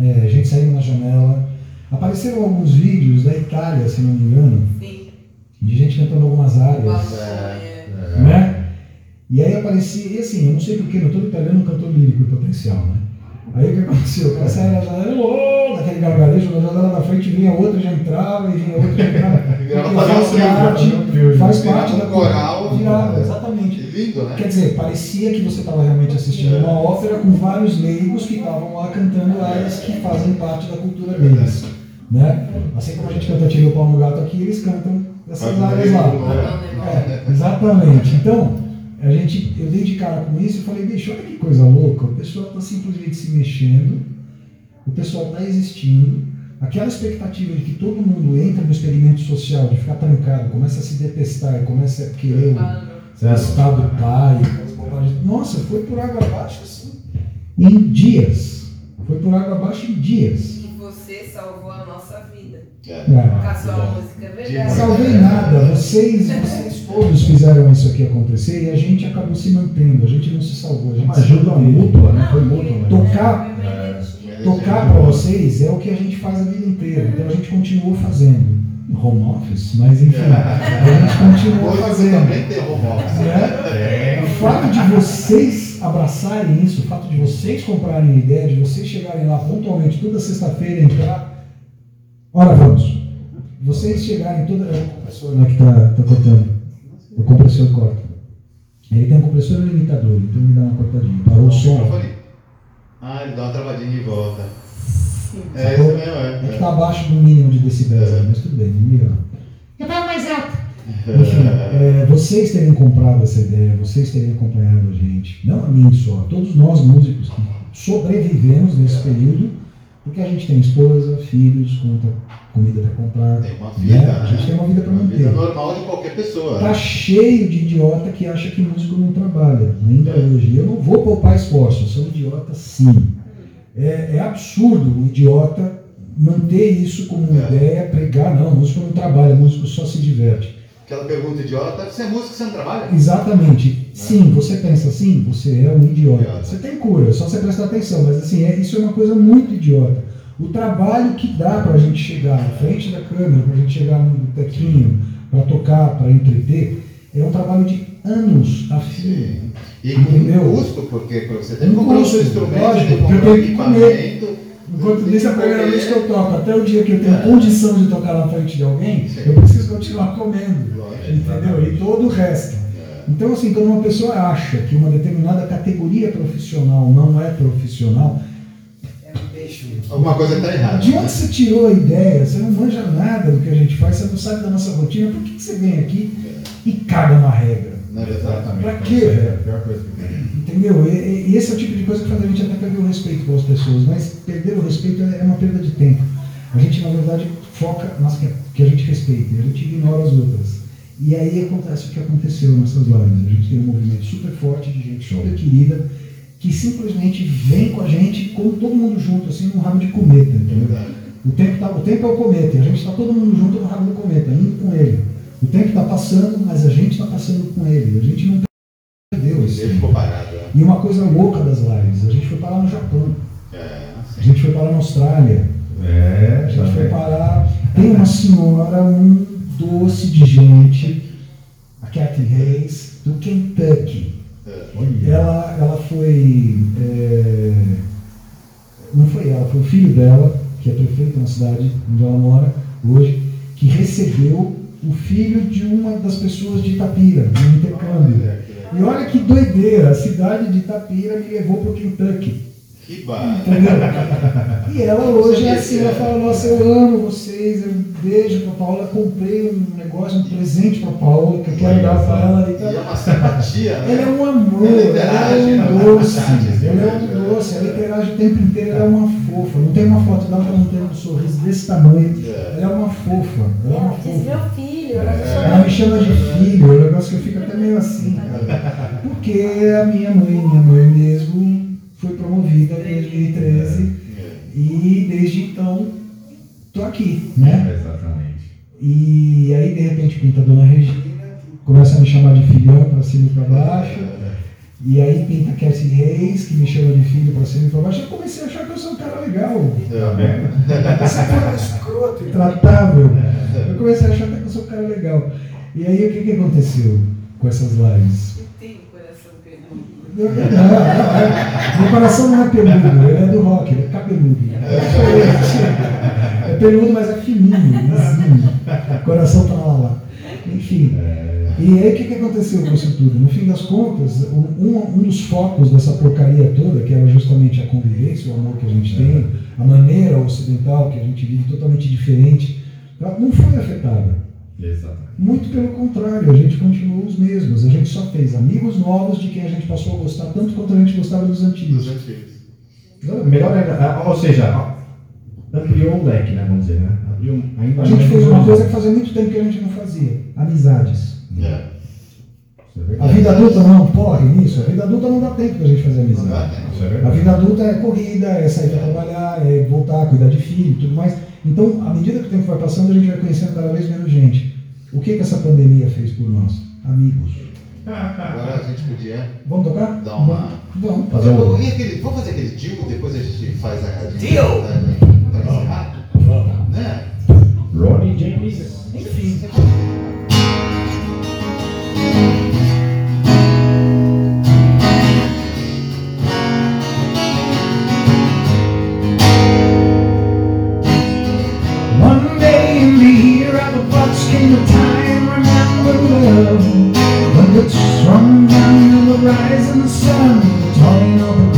[SPEAKER 1] é, gente saindo na janela. Apareceram alguns vídeos da Itália, se não me engano,
[SPEAKER 5] Sim.
[SPEAKER 1] De gente cantando algumas áreas.
[SPEAKER 5] Vamos,
[SPEAKER 2] É.
[SPEAKER 5] é.
[SPEAKER 1] né? E aí aparecia, e assim, eu não sei porquê, mas todo italiano é um cantor lírico em potencial, né? Aí o que aconteceu? O cara saia na janela, oh, daquele gargarejo, na janela da frente vinha outra, já entrava, e vinha outra, já entrava. Faz
[SPEAKER 2] filme,
[SPEAKER 1] parte, faz parte da
[SPEAKER 2] coral.
[SPEAKER 1] Virava, exatamente.
[SPEAKER 2] Que lindo, né?
[SPEAKER 1] Quer dizer, parecia que você estava realmente assistindo uma ópera com vários leigos que estavam lá cantando áreas que fazem parte da cultura deles. Né? Assim como a gente canta Tira o Pau no Gato aqui, eles cantam essas
[SPEAKER 2] Ah,
[SPEAKER 1] áreas lá.
[SPEAKER 5] Não, não,
[SPEAKER 1] É, exatamente. Então, a gente, eu dei de cara com isso e falei, bicho, olha que coisa louca. O pessoal está simplesmente se mexendo, o pessoal está existindo. Aquela expectativa de que todo mundo entra no experimento social, de ficar trancado, começa a se detestar, começa a querer o estado pai. Nossa, foi por água abaixo assim. Em dias. Foi por água abaixo em dias.
[SPEAKER 5] E você salvou a nossa vida.
[SPEAKER 2] É.
[SPEAKER 5] Com a sua música, é verdade.
[SPEAKER 1] não salvei nada. Vocês, vocês todos fizeram isso aqui acontecer e a gente acabou se mantendo. A gente não se salvou. A gente
[SPEAKER 3] Uma
[SPEAKER 1] se
[SPEAKER 3] ajuda mútua, né? Foi mútua, né?
[SPEAKER 1] Tocar-
[SPEAKER 5] É,
[SPEAKER 1] Tocar para vocês é o que a gente faz a vida inteira. Então a gente continuou fazendo. Home office, mas enfim, a gente continuou fazendo.
[SPEAKER 2] também tem home office.
[SPEAKER 1] né? O fato de vocês abraçarem isso, o fato de vocês comprarem a ideia, de vocês chegarem lá pontualmente toda sexta-feira e entrar. Ora, vamos. Vocês chegarem toda. É o compressor né, que está tá cortando. O compressor corta. Ele tem um compressor limitador, então ele dá uma cortadinha. Parou o som.
[SPEAKER 2] Ah, ele dá uma travadinha de volta. É isso mesmo,
[SPEAKER 1] É que
[SPEAKER 2] é.
[SPEAKER 1] está abaixo do mínimo de decibéis, né? mas tudo bem, não liga não. Mais alto. Enfim, é, vocês terem comprado essa ideia, vocês terem acompanhado a gente, não a mim só, todos nós músicos que sobrevivemos nesse período, porque a gente tem esposa, filhos, conta, comida para comprar.
[SPEAKER 2] Tem uma vida,
[SPEAKER 1] né?
[SPEAKER 2] né?
[SPEAKER 1] A gente tem uma vida para
[SPEAKER 2] Uma vida
[SPEAKER 1] manter.
[SPEAKER 2] normal de qualquer pessoa.
[SPEAKER 1] Tá
[SPEAKER 2] né?
[SPEAKER 1] cheio de idiota que acha que músico não trabalha, ainda hoje. Eu não vou poupar esforço, eu sou um idiota sim. É, é absurdo o idiota manter isso como
[SPEAKER 2] É.
[SPEAKER 1] ideia, pregar, não, músico não trabalha, músico só se diverte.
[SPEAKER 2] Aquela pergunta idiota, você é músico, você não trabalha?
[SPEAKER 1] Exatamente. Sim, você pensa assim, você é um idiota.
[SPEAKER 2] Idiota.
[SPEAKER 1] Você tem cura, é só você prestar atenção, mas assim, é, isso é uma coisa muito idiota. O trabalho que dá pra gente chegar na frente da câmera, pra gente chegar no tequinho, pra tocar, pra entreter, é um trabalho de anos a fio.
[SPEAKER 2] E com
[SPEAKER 1] Entendeu?
[SPEAKER 2] custo, porque você tem que comprar o seu instrumento,
[SPEAKER 1] lógico,
[SPEAKER 2] tem que comprar
[SPEAKER 1] que
[SPEAKER 2] equipamento.
[SPEAKER 1] Enquanto isso, é a
[SPEAKER 2] que
[SPEAKER 1] primeira vez que eu toco, até o dia que eu tenho
[SPEAKER 2] É.
[SPEAKER 1] condição de tocar na frente de alguém,
[SPEAKER 2] Sim.
[SPEAKER 1] eu preciso continuar comendo. Entendeu? E todo o resto. Então, assim, quando uma pessoa acha que uma determinada categoria profissional não é profissional, é um.
[SPEAKER 2] Alguma coisa está errada.
[SPEAKER 1] De onde você tirou a ideia? Você não manja nada do que a gente faz, você não sabe da nossa rotina, por que que você vem aqui e caga na regra?
[SPEAKER 2] Não é?
[SPEAKER 3] Exatamente.
[SPEAKER 1] Pra quê,
[SPEAKER 3] é
[SPEAKER 1] velho?
[SPEAKER 3] a pior coisa que.
[SPEAKER 1] Entendeu? E, e- esse é o tipo de coisa que faz a gente até perder o respeito pelas pessoas, mas perder o respeito é é uma perda de tempo. A gente, na verdade, foca nas que, que a gente respeita, e a gente ignora as outras. E aí acontece o que aconteceu nessas lives. A gente tem um movimento super forte de gente super querida, que simplesmente vem com a gente como todo mundo junto, assim, num rabo de cometa, entendeu? O tempo, tá, o tempo é o cometa, e a gente está todo mundo junto no rabo do cometa, indo com ele. O tempo está passando, mas a gente está passando com ele. A gente não perdeu esse
[SPEAKER 2] Ele ficou parado. né?
[SPEAKER 1] E uma coisa louca das lives, a gente foi parar no Japão,
[SPEAKER 2] É,
[SPEAKER 1] a gente foi parar na Austrália,
[SPEAKER 3] É,
[SPEAKER 1] a gente foi
[SPEAKER 3] também.
[SPEAKER 1] parar. Tem uma senhora, um doce de gente, a Kathy Hayes, do Kentucky.
[SPEAKER 2] É.
[SPEAKER 1] Ela, ela foi. é, não foi ela, foi o filho dela, que é prefeito na cidade onde ela mora hoje, que recebeu o filho de uma das pessoas de Itapira, no intercâmbio.
[SPEAKER 2] Olha que legal.
[SPEAKER 1] E olha que doideira, a cidade de Itapira me levou para o Kentucky.
[SPEAKER 2] Que.
[SPEAKER 1] Entendeu? E ela hoje é assim, ela fala, nossa, eu amo vocês, eu beijo pra Paula, comprei um negócio, um presente pra Paula, que eu quero dar pra ela. E
[SPEAKER 2] E
[SPEAKER 1] tal.
[SPEAKER 2] é uma simpatia,
[SPEAKER 1] Ela é
[SPEAKER 2] né?
[SPEAKER 1] um amor,
[SPEAKER 2] Ela
[SPEAKER 1] ela é um doce,
[SPEAKER 2] interage,
[SPEAKER 1] ela é um doce, ela interage o tempo inteiro, ela é uma fofa. Não tem uma foto dela que ela não tem um sorriso desse tamanho.
[SPEAKER 2] É.
[SPEAKER 1] Ela é uma fofa, ela é uma
[SPEAKER 4] Ela
[SPEAKER 1] fofa.
[SPEAKER 4] meu filho, ela me chama
[SPEAKER 1] Ela me chama de filho, é um negócio que eu fico até meio assim, cara. Porque a minha mãe, minha mãe mesmo, foi promovida em 2013 e desde então tô aqui, né?
[SPEAKER 3] Exatamente.
[SPEAKER 1] E aí de repente pinta a Dona Regina, começa a me chamar de filhão pra cima e pra baixo. E aí pinta a Cassie Reis, que me chama de filho pra cima e pra baixo. Eu comecei a achar que eu sou um cara legal.
[SPEAKER 3] Tá vendo?
[SPEAKER 1] Esse cara escroto, intratável. Eu comecei a achar até que eu sou um cara legal. E aí o que, que aconteceu com essas lives?
[SPEAKER 5] Tem o coração peludo.
[SPEAKER 1] Não, não, é. Meu coração não é peludo, ele é do rock, ele é cabeludo. É peludo, mas é fininho, lisinho. O coração tá lá, lá. Enfim. E aí o que, que aconteceu com isso tudo? No fim das contas, um, um- dos focos dessa porcaria toda, que era justamente a convivência, o amor que a gente tem, a maneira ocidental que a gente vive totalmente diferente, não foi afetada.
[SPEAKER 3] Exatamente.
[SPEAKER 1] Muito pelo contrário, a gente continuou os mesmos. A gente só fez amigos novos de quem a gente passou a gostar tanto quanto a gente gostava dos
[SPEAKER 2] Dos
[SPEAKER 1] antigos.
[SPEAKER 2] antigos.
[SPEAKER 3] Melhor ainda, ah, ou seja, ampliou o leque, né? Vamos dizer, né? Abriu ainda
[SPEAKER 1] A gente fez uma coisa que fazia muito tempo que a gente não fazia: amizades.
[SPEAKER 2] É.
[SPEAKER 3] É
[SPEAKER 1] A vida adulta não corre nisso, a vida adulta não dá tempo pra gente fazer amizade.
[SPEAKER 3] é
[SPEAKER 1] A vida adulta é corrida, é sair para trabalhar, é voltar, cuidar de filho e tudo mais. Então, à medida que o tempo vai passando, a gente vai conhecendo cada vez menos gente. O que, que essa pandemia fez por nós? Amigos.
[SPEAKER 2] Agora a gente podia
[SPEAKER 1] Vamos tocar?
[SPEAKER 2] dar uma.
[SPEAKER 1] Vamos.
[SPEAKER 3] Fazer um-
[SPEAKER 2] aquele, vamos fazer aquele deal, depois a gente faz a.
[SPEAKER 5] Deal!
[SPEAKER 2] Pra encerrar? Né?
[SPEAKER 3] Ronnie James.
[SPEAKER 1] Enfim. rise in the sun,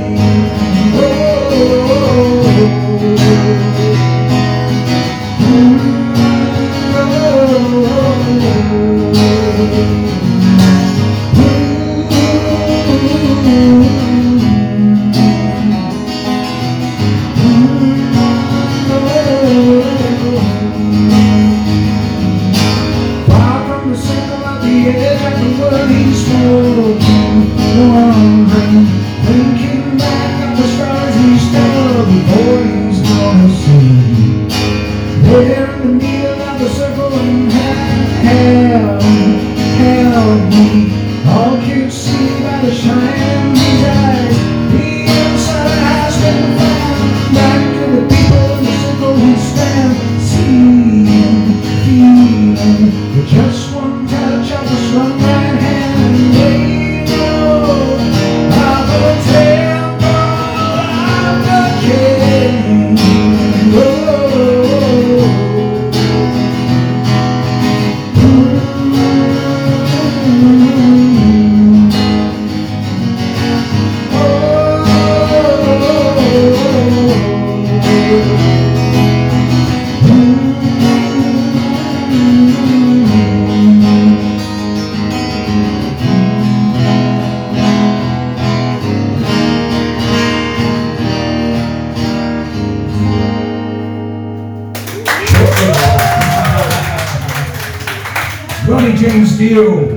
[SPEAKER 1] day. Ronnie James Dio,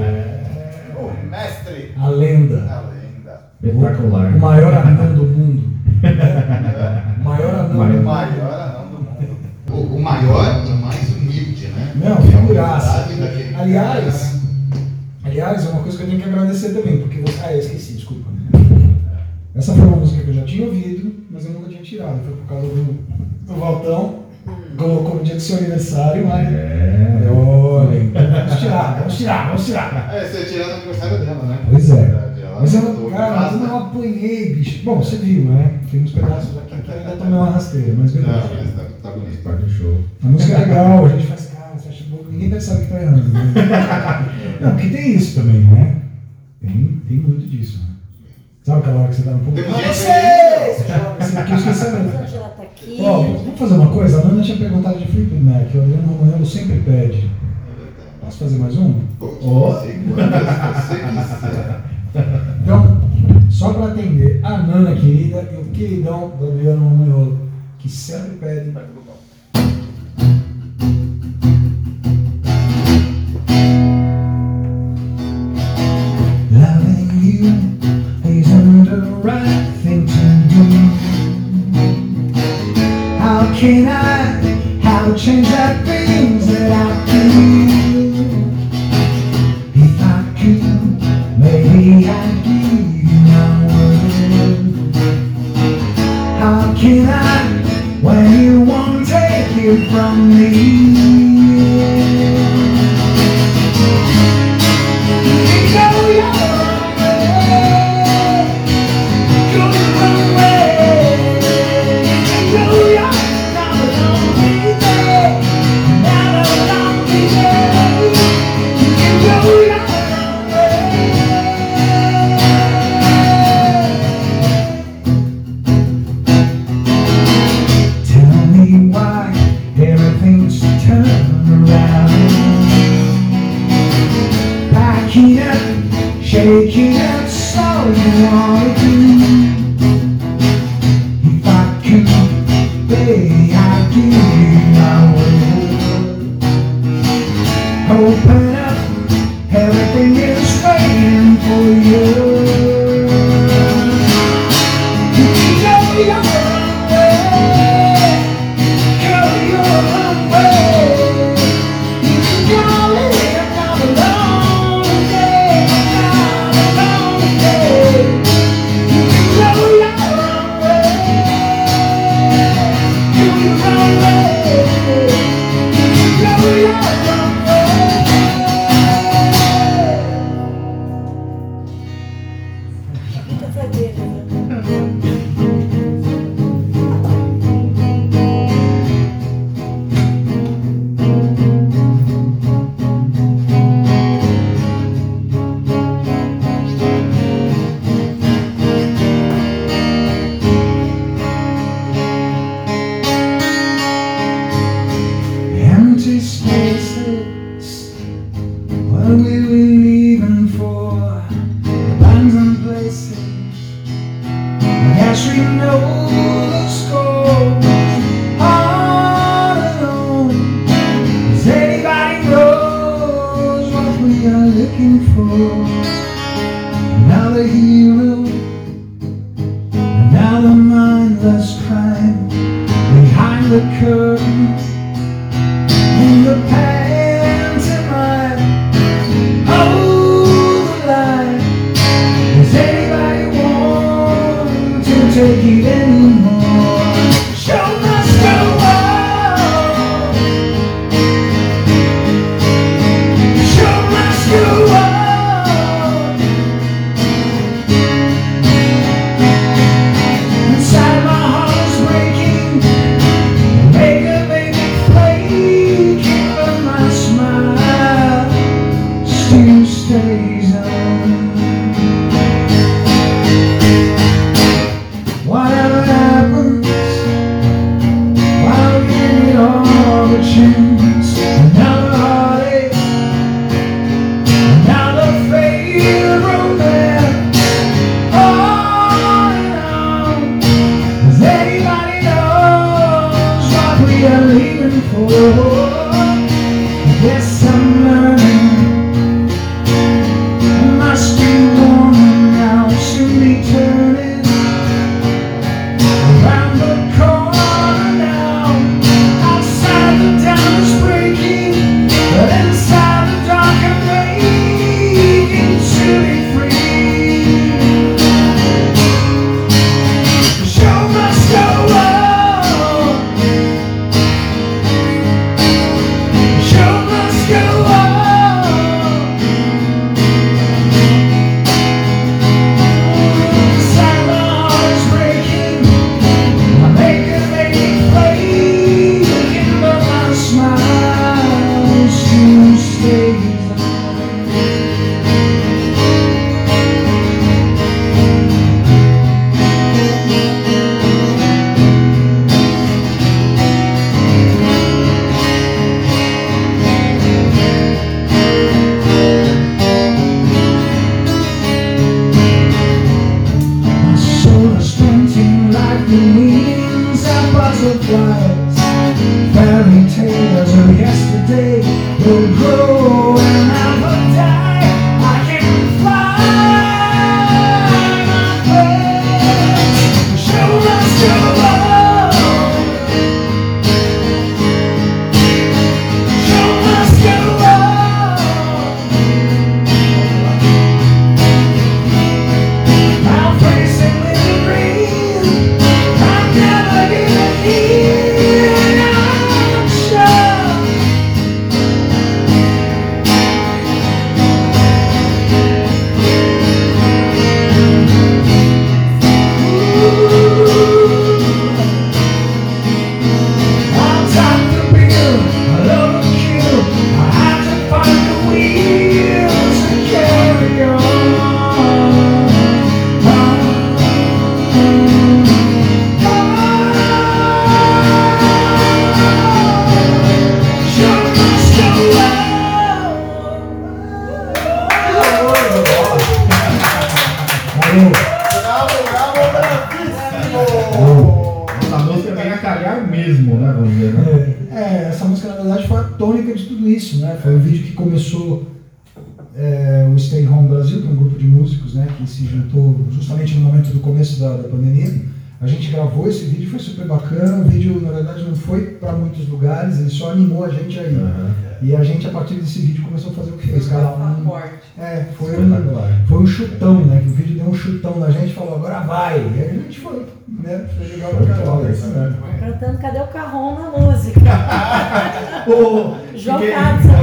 [SPEAKER 2] O mestre.
[SPEAKER 1] a lenda.
[SPEAKER 2] A lenda.
[SPEAKER 3] Espetacular.
[SPEAKER 1] O maior anão do mundo. O maior anão do
[SPEAKER 2] O
[SPEAKER 1] mundo.
[SPEAKER 2] maior anão do mundo. O, o maior e mais humilde, né?
[SPEAKER 1] Não,
[SPEAKER 2] É
[SPEAKER 1] figuraça. Aliás, aliás, é uma coisa que eu tenho que agradecer também, porque você. Ah, eu esqueci, desculpa. né? Essa foi uma música que eu já tinha ouvido, mas eu nunca tinha tirado. Foi por causa do, do Valtão. Colocou no dia do seu aniversário, mas.
[SPEAKER 3] É.
[SPEAKER 1] Olha, então vamos tirar, vamos tirar, vamos tirar.
[SPEAKER 2] É, você tirou no aniversário dela, né?
[SPEAKER 1] Pois é. Mas eu,
[SPEAKER 2] botou
[SPEAKER 1] cara, mas eu não apanhei, bicho. Bom, você viu, né? Tem uns pedaços aqui que ainda tomei uma rasteira, mas
[SPEAKER 2] Não,
[SPEAKER 1] beleza.
[SPEAKER 2] mas tá, tá bonito.
[SPEAKER 3] Parte do show.
[SPEAKER 1] A música é legal, a gente faz, cara, você acha bom, ninguém percebe que tá errando. Né? Não, porque tem isso também, né? Tem, tem muito disso. Né? Sabe aquela hora que você tá no ponto?
[SPEAKER 2] Tem
[SPEAKER 1] Mas
[SPEAKER 2] gente
[SPEAKER 1] você! Esse aqui eu esqueci
[SPEAKER 4] A
[SPEAKER 1] mesmo.
[SPEAKER 4] Aqui.
[SPEAKER 1] Ó, vamos fazer uma coisa? A Nana tinha perguntado de Felipe Mac, o Adriano Romanello sempre pede. Posso fazer mais um?
[SPEAKER 3] Ó.
[SPEAKER 2] Quantas você quiser.
[SPEAKER 1] Então, só para atender a Nana querida e o queridão do Adriano Romanello, que sempre pede. Can I, how change the things that I do? If I could, maybe I'd give you my word. How can I, when you won't take it from me?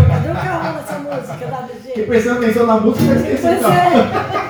[SPEAKER 4] Cadê o carro dessa música da DG?
[SPEAKER 3] Quem prestando na música
[SPEAKER 1] vai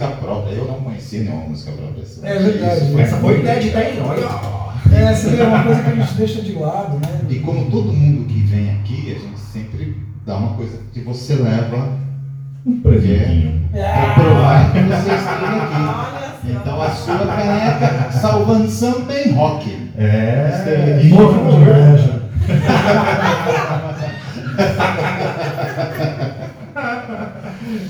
[SPEAKER 1] música
[SPEAKER 2] própria. Eu não conhecia nenhuma música própria. Isso-
[SPEAKER 1] É verdade.
[SPEAKER 2] isso
[SPEAKER 3] Essa foi inédita, hein? Olha.
[SPEAKER 1] É, vê, é uma coisa que a gente deixa de lado, né?
[SPEAKER 2] E como todo mundo que vem aqui, a gente sempre dá uma coisa que você leva
[SPEAKER 3] Um presentinho.
[SPEAKER 2] para provar que você esteve aqui. Então a sua caneca salvando samba em rock.
[SPEAKER 3] É.
[SPEAKER 1] Morro de inveja.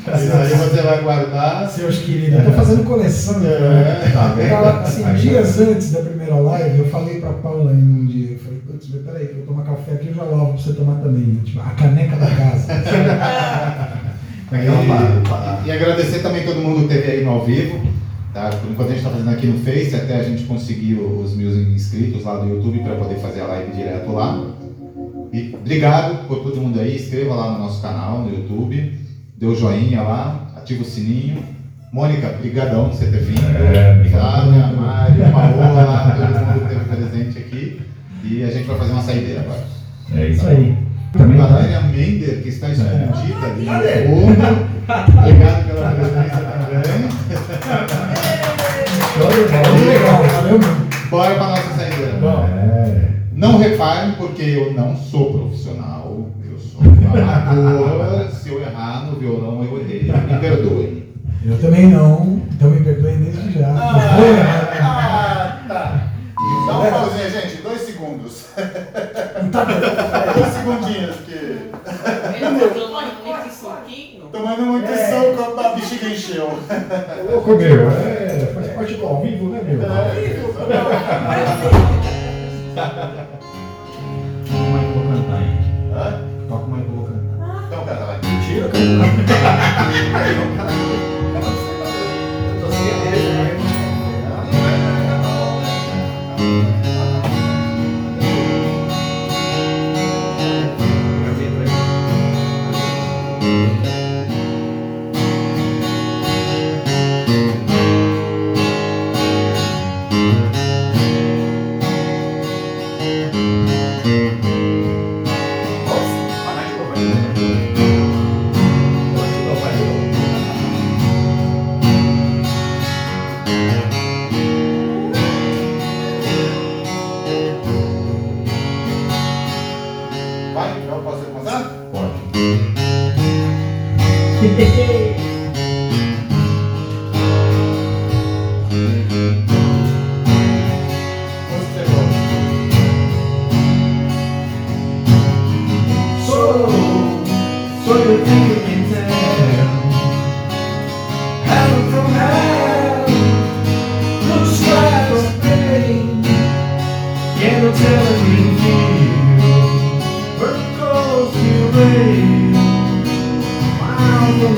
[SPEAKER 2] Isso aí você vai guardar.
[SPEAKER 1] Seus queridos, eu tô fazendo coleção.
[SPEAKER 2] É,
[SPEAKER 3] Tá vendo?
[SPEAKER 1] Ela, assim, dias antes da primeira live, eu falei pra Paula em um dia, eu falei, putz, peraí, que eu vou tomar café aqui, eu já lavo pra você tomar também. né? Tipo, a caneca da casa.
[SPEAKER 2] E, e agradecer também todo mundo que esteve aí no ao vivo. Tá? Por enquanto a gente está fazendo aqui no Face, até a gente conseguir os mil inscritos lá do YouTube para poder fazer a live direto lá. E obrigado por todo mundo aí. Inscreva lá no nosso canal no YouTube. Dê o joinha lá, ativa o sininho. Mônica, brigadão por você ter vindo.
[SPEAKER 3] É, obrigado.
[SPEAKER 2] Flávia, Mário, Paola, todo mundo que esteve presente aqui. E a gente vai fazer uma saideira agora.
[SPEAKER 3] É isso aí. Também tá.
[SPEAKER 2] Valéria Mender, que está escondida ali no fundo. Obrigado pela presença também.
[SPEAKER 3] Show de bola.
[SPEAKER 1] Muito legal, valeu.
[SPEAKER 2] Bora para nossa saideira.
[SPEAKER 3] É.
[SPEAKER 2] Não reparem, porque eu não sou profissional. Amador. Se eu errar no violão, eu errei. Me perdoem.
[SPEAKER 1] Eu também não, então me perdoem desde já. Errar.
[SPEAKER 2] Ah, tá. Dá uma pausinha, gente. Dois segundos.
[SPEAKER 1] Tá bom.
[SPEAKER 2] Dois segundinhos, porque...
[SPEAKER 5] Ele tá tomando muito suquinho.
[SPEAKER 2] Tomando muito
[SPEAKER 1] É.
[SPEAKER 2] soco, a bexiga encheu.
[SPEAKER 3] Ô, Louco, meu. É, faz parte do ao vivo, né, meu? Toca ハハハハ!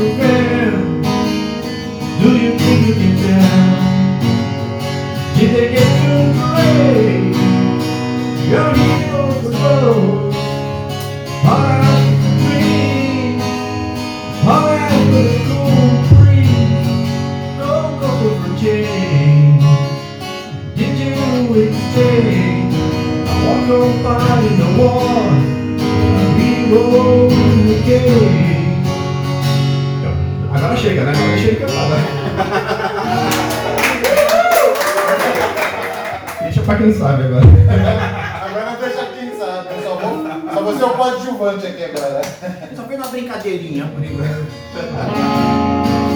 [SPEAKER 3] On Do you. think you can tell Did they get quem sabe agora.
[SPEAKER 2] Agora deixa quem sabe. Eu só vou, só vou ser o coadjuvante aqui agora.
[SPEAKER 3] Só fez uma brincadeirinha por enquanto.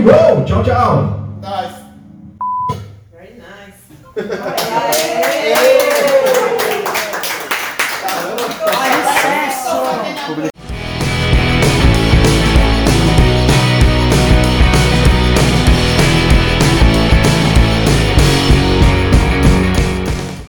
[SPEAKER 5] roll! Tchau, tchau!